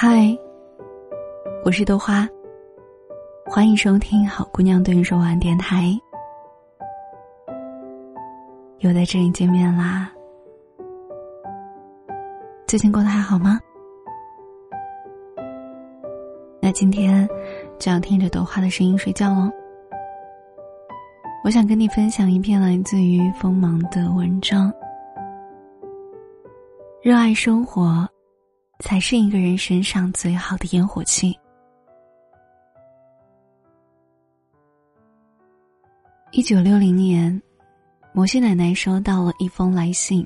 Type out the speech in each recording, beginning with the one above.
嗨，我是豆花，欢迎收听好姑娘对你说晚安电台，又在这里见面啦。最近过得还好吗？那今天就要听着豆花的声音睡觉喽。我想跟你分享一篇来自于锋芒的文章，热爱生活。才是一个人身上最好的烟火气。一九六零年，摩西奶奶收到了一封来信，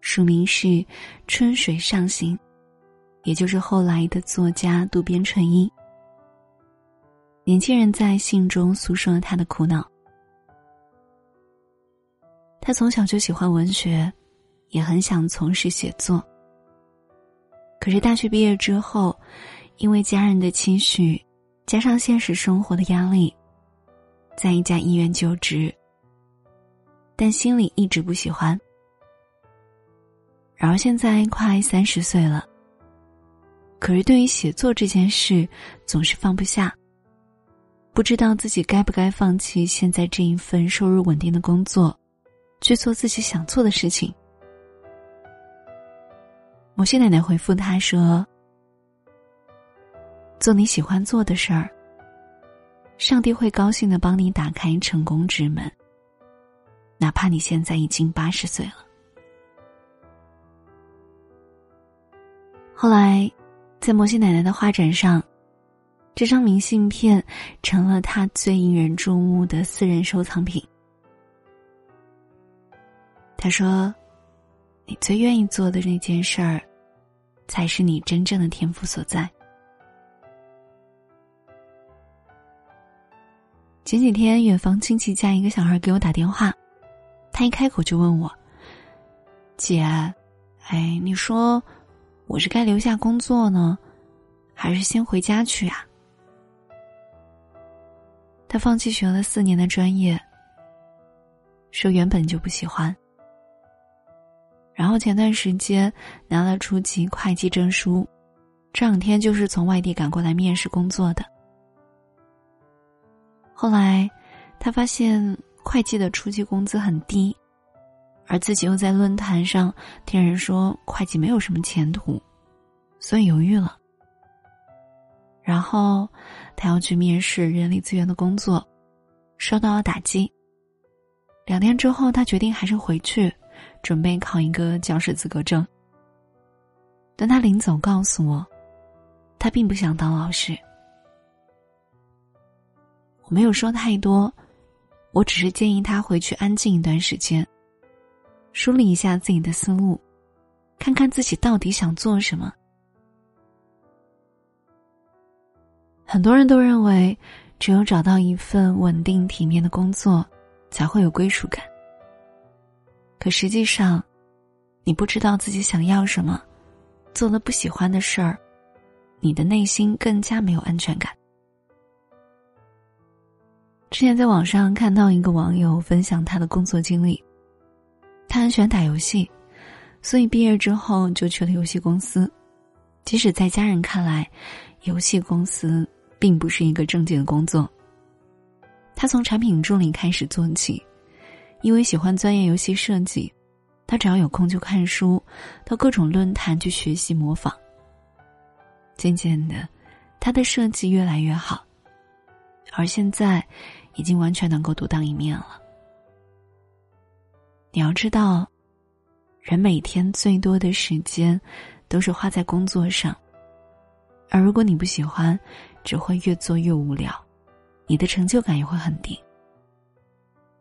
署名是“春水上行”，也就是后来的作家渡边淳一。年轻人在信中诉说了他的苦恼。他从小就喜欢文学，也很想从事写作。可是大学毕业之后，因为家人的期许，加上现实生活的压力，在一家医院就职。但心里一直不喜欢。然而现在快三十岁了，可是对于写作这件事，总是放不下。不知道自己该不该放弃现在这一份收入稳定的工作，去做自己想做的事情。摩西奶奶回复他说：“做你喜欢做的事儿，上帝会高兴的帮你打开成功之门。哪怕你现在已经八十岁了。”后来，在摩西奶奶的画展上，这张明信片成了他最引人注目的私人收藏品。他说。你最愿意做的那件事儿，才是你真正的天赋所在。前几天，远房亲戚家一个小孩给我打电话，他一开口就问我：“姐，哎，你说我是该留下工作呢，还是先回家去啊？”他放弃学了四年的专业，说原本就不喜欢。然后前段时间拿了初级会计证书，这两天就是从外地赶过来面试工作的。后来，他发现会计的初级工资很低，而自己又在论坛上听人说会计没有什么前途，所以犹豫了。然后，他要去面试人力资源的工作，受到了打击。两天之后，他决定还是回去。准备考一个教师资格证，但他临走告诉我，他并不想当老师。我没有说太多，我只是建议他回去安静一段时间，梳理一下自己的思路，看看自己到底想做什么。很多人都认为，只有找到一份稳定体面的工作，才会有归属感。可实际上，你不知道自己想要什么，做了不喜欢的事儿，你的内心更加没有安全感。之前在网上看到一个网友分享他的工作经历，他很喜欢打游戏，所以毕业之后就去了游戏公司。即使在家人看来，游戏公司并不是一个正经的工作。他从产品助理开始做起。因为喜欢钻研游戏设计，他只要有空就看书，到各种论坛去学习模仿。渐渐的，他的设计越来越好，而现在，已经完全能够独当一面了。你要知道，人每天最多的时间，都是花在工作上，而如果你不喜欢，只会越做越无聊，你的成就感也会很低。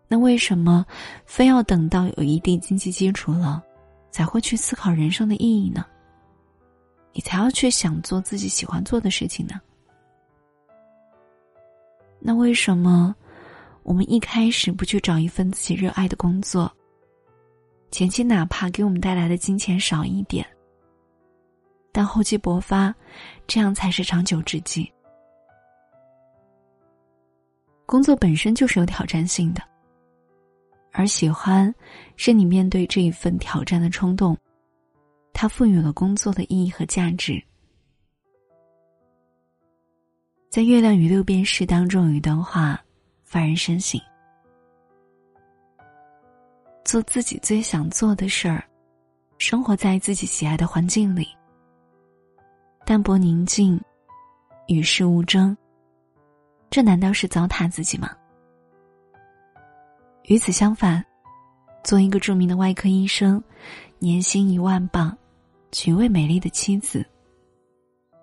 那为什么非要等到有一定经济基础了，才会去思考人生的意义呢？你才要去想做自己喜欢做的事情呢？那为什么我们一开始不去找一份自己热爱的工作？前期哪怕给我们带来的金钱少一点，但厚积薄发，这样才是长久之计。工作本身就是有挑战性的。而喜欢，是你面对这一份挑战的冲动，它赋予了工作的意义和价值，在《月亮与六便士》当中有一段话，发人深省：做自己最想做的事儿，生活在自己喜爱的环境里，淡泊宁静，与世无争。这难道是糟蹋自己吗？与此相反，做一个著名的外科医生，年薪一万镑，娶位美丽的妻子，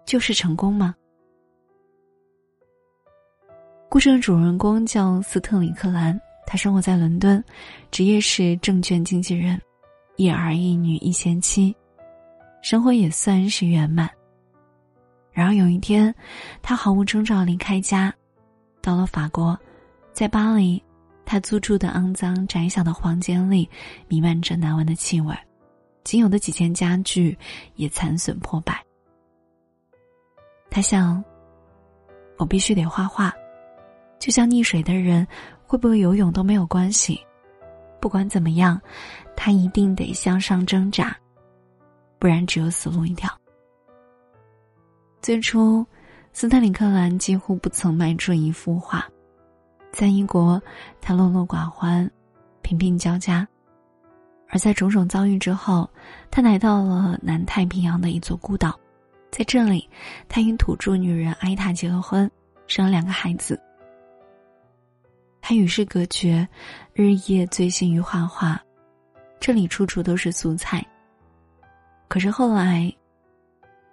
就是成功吗？故事的主人公叫斯特里克兰，他生活在伦敦，职业是证券经纪人，一儿一女一贤妻，生活也算是圆满。然而有一天，他毫无征兆离开家，到了法国，在巴黎，他租住的肮脏窄小的房间里弥漫着难闻的气味，仅有的几件家具也残损破败。他想，我必须得画画。就像溺水的人，会不会游泳都没有关系。不管怎么样，他一定得向上挣扎，不然只有死路一条。最初，斯坦里克兰几乎不曾卖出一幅画，在英国，他落落寡欢，贫病交加；而在种种遭遇之后，他来到了南太平洋的一座孤岛，在这里，他与土著女人埃塔结了婚，生了两个孩子。他与世隔绝，日夜醉心于画画，这里处处都是素材。可是后来，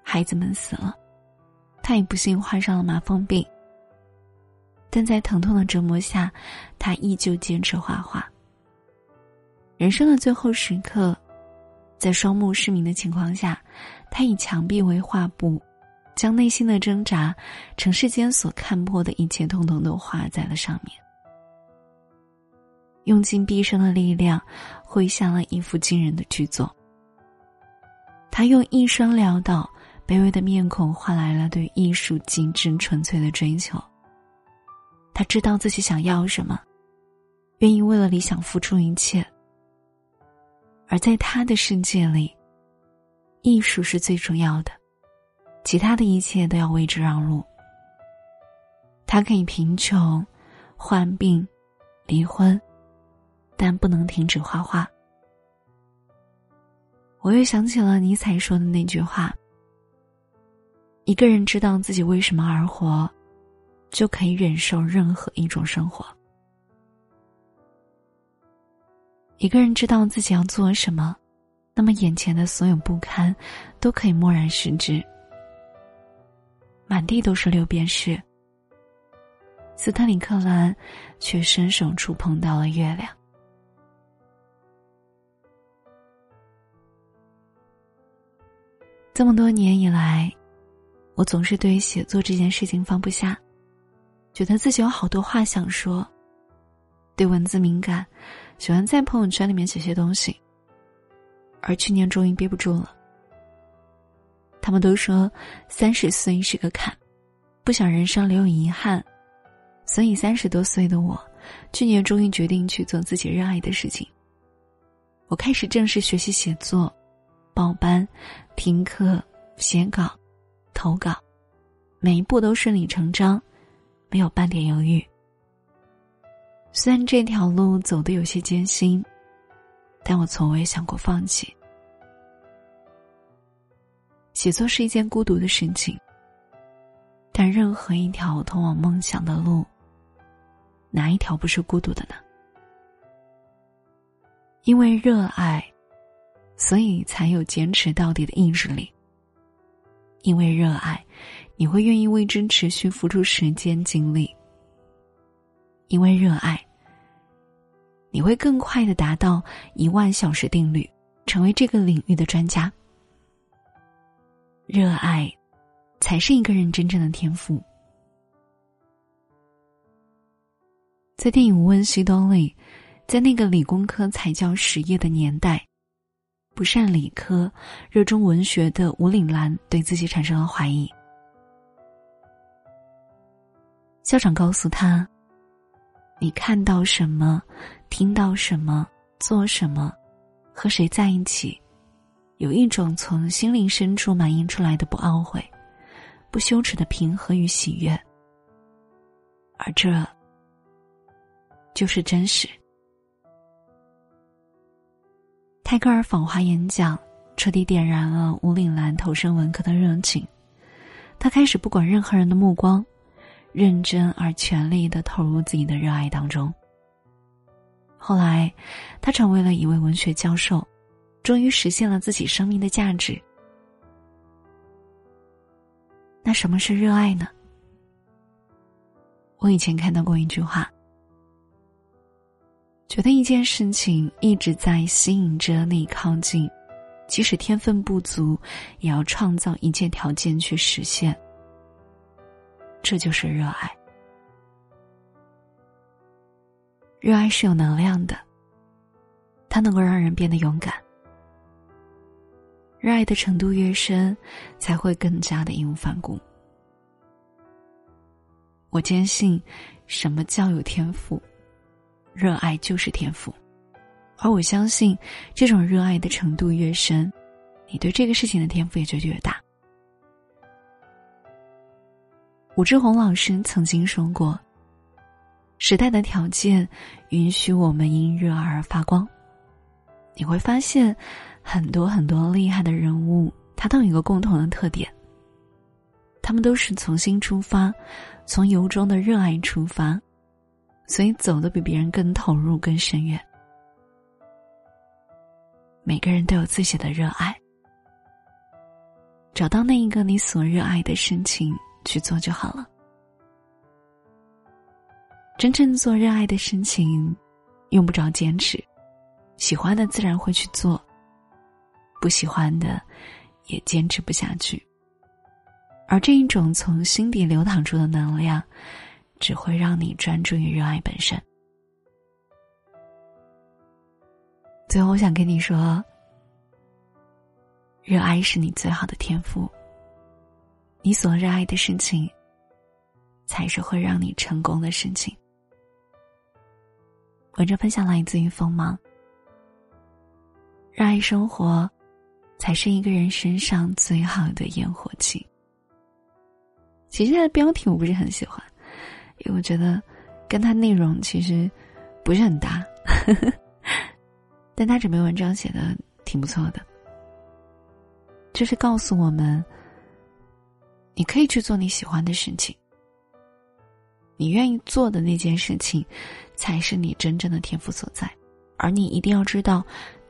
孩子们死了，他也不幸患上了麻风病。但在疼痛的折磨下，他依旧坚持画画。人生的最后时刻，在双目失明的情况下，他以墙壁为画布，将内心的挣扎，尘世间所看破的一切，通通都画在了上面。用尽毕生的力量，绘下了一幅惊人的巨作。他用一生潦倒、卑微的面孔，换来了对艺术极致纯粹的追求。他知道自己想要什么，愿意为了理想付出一切。而在他的世界里，艺术是最重要的，其他的一切都要为之让路。他可以贫穷、患病、离婚。但不能停止画画。我又想起了尼采说的那句话：“一个人知道自己为什么而活，就可以忍受任何一种生活。一个人知道自己要做什么，那么眼前的所有不堪都可以漠然视之。满地都是六便士，斯特里克兰却伸手触碰到了月亮。”这么多年以来，我总是对写作这件事情放不下，觉得自己有好多话想说，对文字敏感，喜欢在朋友圈里面写些东西。而去年终于憋不住了。他们都说三十岁是个坎，不想人生留有遗憾，所以三十多岁的我，去年终于决定去做自己热爱的事情。我开始正式学习写作。报班、听课、写稿、投稿，每一步都顺理成章，没有半点犹豫。虽然这条路走得有些艰辛，但我从未想过放弃。写作是一件孤独的事情，但任何一条通往梦想的路，哪一条不是孤独的呢？因为热爱。所以才有坚持到底的意志力。因为热爱，你会愿意为之持续付出时间精力。因为热爱，你会更快的达到一万小时定律，成为这个领域的专家。热爱，才是一个人真正的天赋。在电影《无问西东》里，在那个理工科才叫实业的年代。不善理科、热衷文学的吴岭兰对自己产生了怀疑。校长告诉他：“你看到什么，听到什么，做什么，和谁在一起，有一种从心灵深处满溢出来的不懊悔、不羞耻的平和与喜悦，而这就是真实。泰戈尔访华演讲，彻底点燃了吴岭澜投身文科的热情。他开始不管任何人的目光，认真而全力的投入自己的热爱当中。后来，他成为了一位文学教授，终于实现了自己生命的价值。那什么是热爱呢？我以前看到过一句话，觉得一件事情一直在吸引着你靠近。即使天分不足，也要创造一切条件去实现。这就是热爱。热爱是有能量的，它能够让人变得勇敢。热爱的程度越深，才会更加的义无反顾。我坚信，什么叫有天赋？热爱就是天赋。而我相信，这种热爱的程度越深，你对这个事情的天赋也就越大。武志红老师曾经说过：“时代的条件允许我们因热而发光。”你会发现，很多很多厉害的人物，他都有一个共同的特点：他们都是从心出发，从由衷的热爱出发，所以走得比别人更投入、更深远。每个人都有自己的热爱，找到那一个你所热爱的事情去做就好了。真正做热爱的事情，用不着坚持，喜欢的自然会去做，不喜欢的也坚持不下去。而这一种从心底流淌出的能量，只会让你专注于热爱本身。最后，我想跟你说，热爱是你最好的天赋。你所热爱的事情，才是会让你成功的事情。文章分享来自于锋芒。热爱生活，才是一个人身上最好的烟火气。其实它的标题我不是很喜欢，因为我觉得跟它内容其实不是很搭。但他这篇文章写的挺不错的，就是告诉我们，你可以去做你喜欢的事情，你愿意做的那件事情，才是你真正的天赋所在，而你一定要知道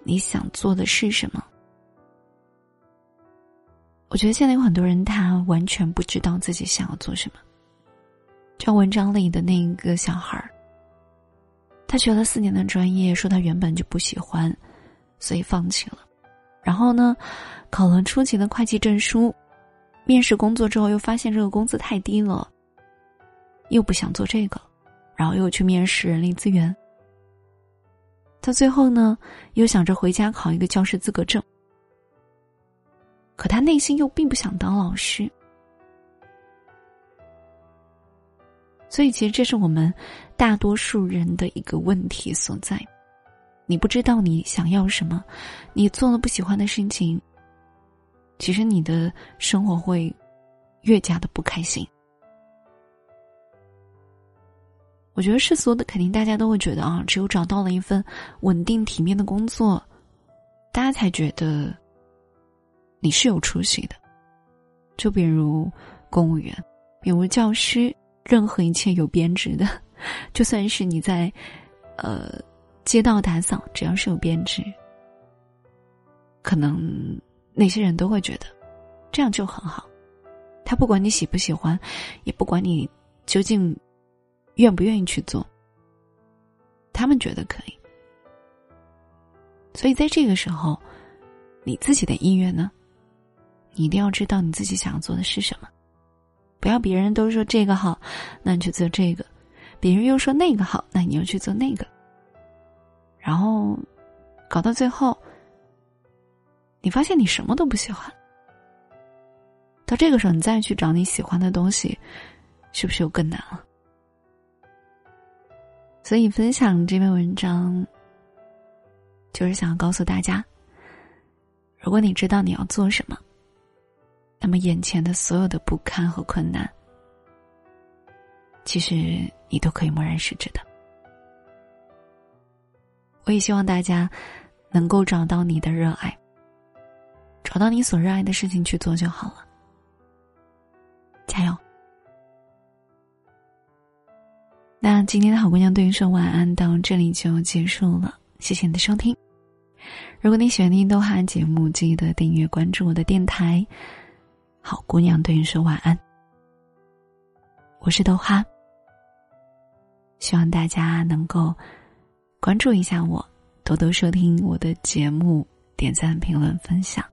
你想做的是什么。我觉得现在有很多人，他完全不知道自己想要做什么，像文章里的那个小孩儿。他学了四年的专业，说他原本就不喜欢，所以放弃了。然后呢，考了初级的会计证书，面试工作之后又发现这个工资太低了，又不想做这个，然后又去面试人力资源。到最后呢，又想着回家考一个教师资格证，可他内心又并不想当老师。所以，其实这是我们大多数人的一个问题所在。你不知道你想要什么，你做了不喜欢的事情，其实你的生活会越加的不开心。我觉得世俗的肯定大家都会觉得啊，只有找到了一份稳定体面的工作，大家才觉得你是有出息的。就比如公务员，比如教师。任何一切有编制的，就算是你在，呃，街道打扫，只要是有编制，可能那些人都会觉得，这样就很好。他不管你喜不喜欢，也不管你究竟愿不愿意去做，他们觉得可以。所以在这个时候，你自己的意愿呢，你一定要知道你自己想要做的是什么。不要别人都说这个好，那你去做这个；别人又说那个好，那你又去做那个。然后，搞到最后，你发现你什么都不喜欢。到这个时候，你再去找你喜欢的东西，是不是又更难了？所以，分享这篇文章，就是想要告诉大家：如果你知道你要做什么。那么，眼前的所有的不堪和困难，其实你都可以默然视之的。我也希望大家能够找到你的热爱，找到你所热爱的事情去做就好了。加油！那今天的好姑娘对你说晚安到这里就结束了，谢谢你的收听。如果你喜欢听豆哈节目，记得订阅关注我的电台。好姑娘对你说晚安，我是豆哈。希望大家能够关注一下我，多多收听我的节目，点赞、评论、分享，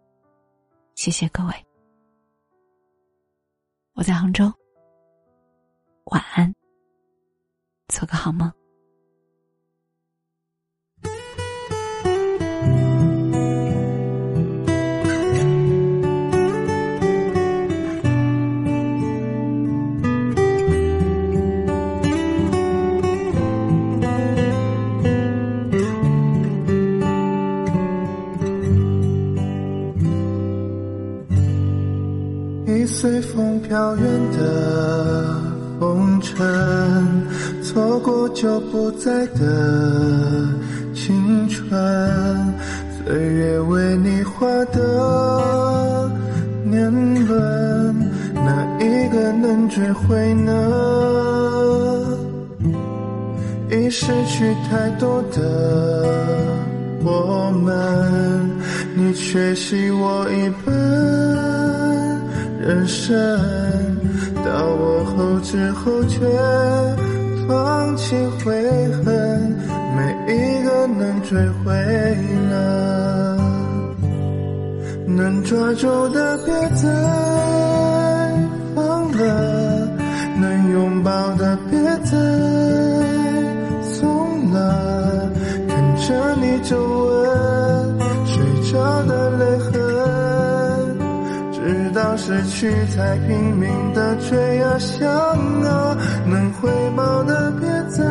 谢谢各位。我在杭州，晚安。做个好梦。的青春，岁月为你画的年轮，哪一个能追回呢？已失去太多的我们，你缺席我一半人生，到我后知后觉。放弃悔恨，没一个能追回了，能抓住的别再放了，能拥抱的别再失去才拼命的追啊想啊能回报的别再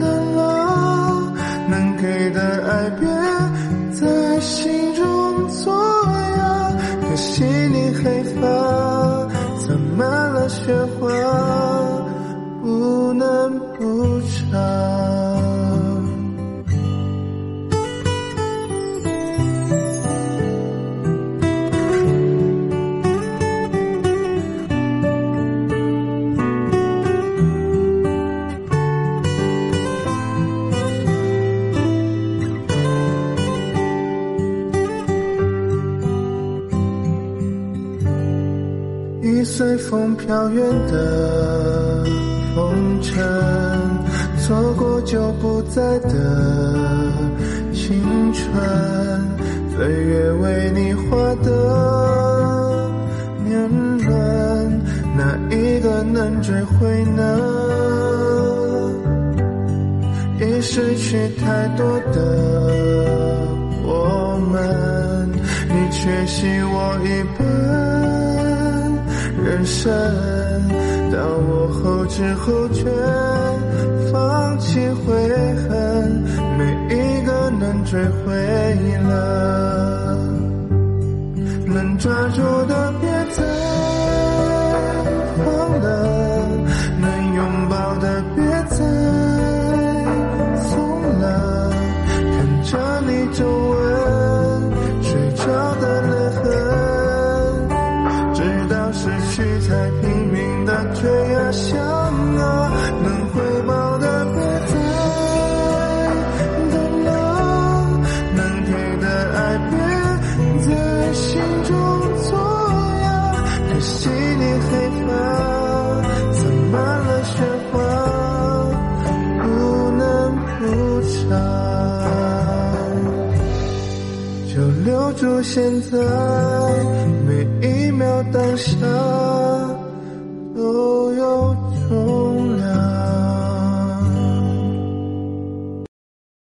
等了能给的爱别在心风飘远的风尘，错过就不再的青春，岁月为你画的年轮，哪一个能追回呢？已失去太多的我们，你缺席我一半。人生到我后知后觉，放弃悔恨，每一个能追回了，能抓住拼命的追啊想啊，能回报的别再等了，能给的爱别在心中作哑。可惜你黑发藏满了雪花，不能不尝，就留住现在每一秒当下。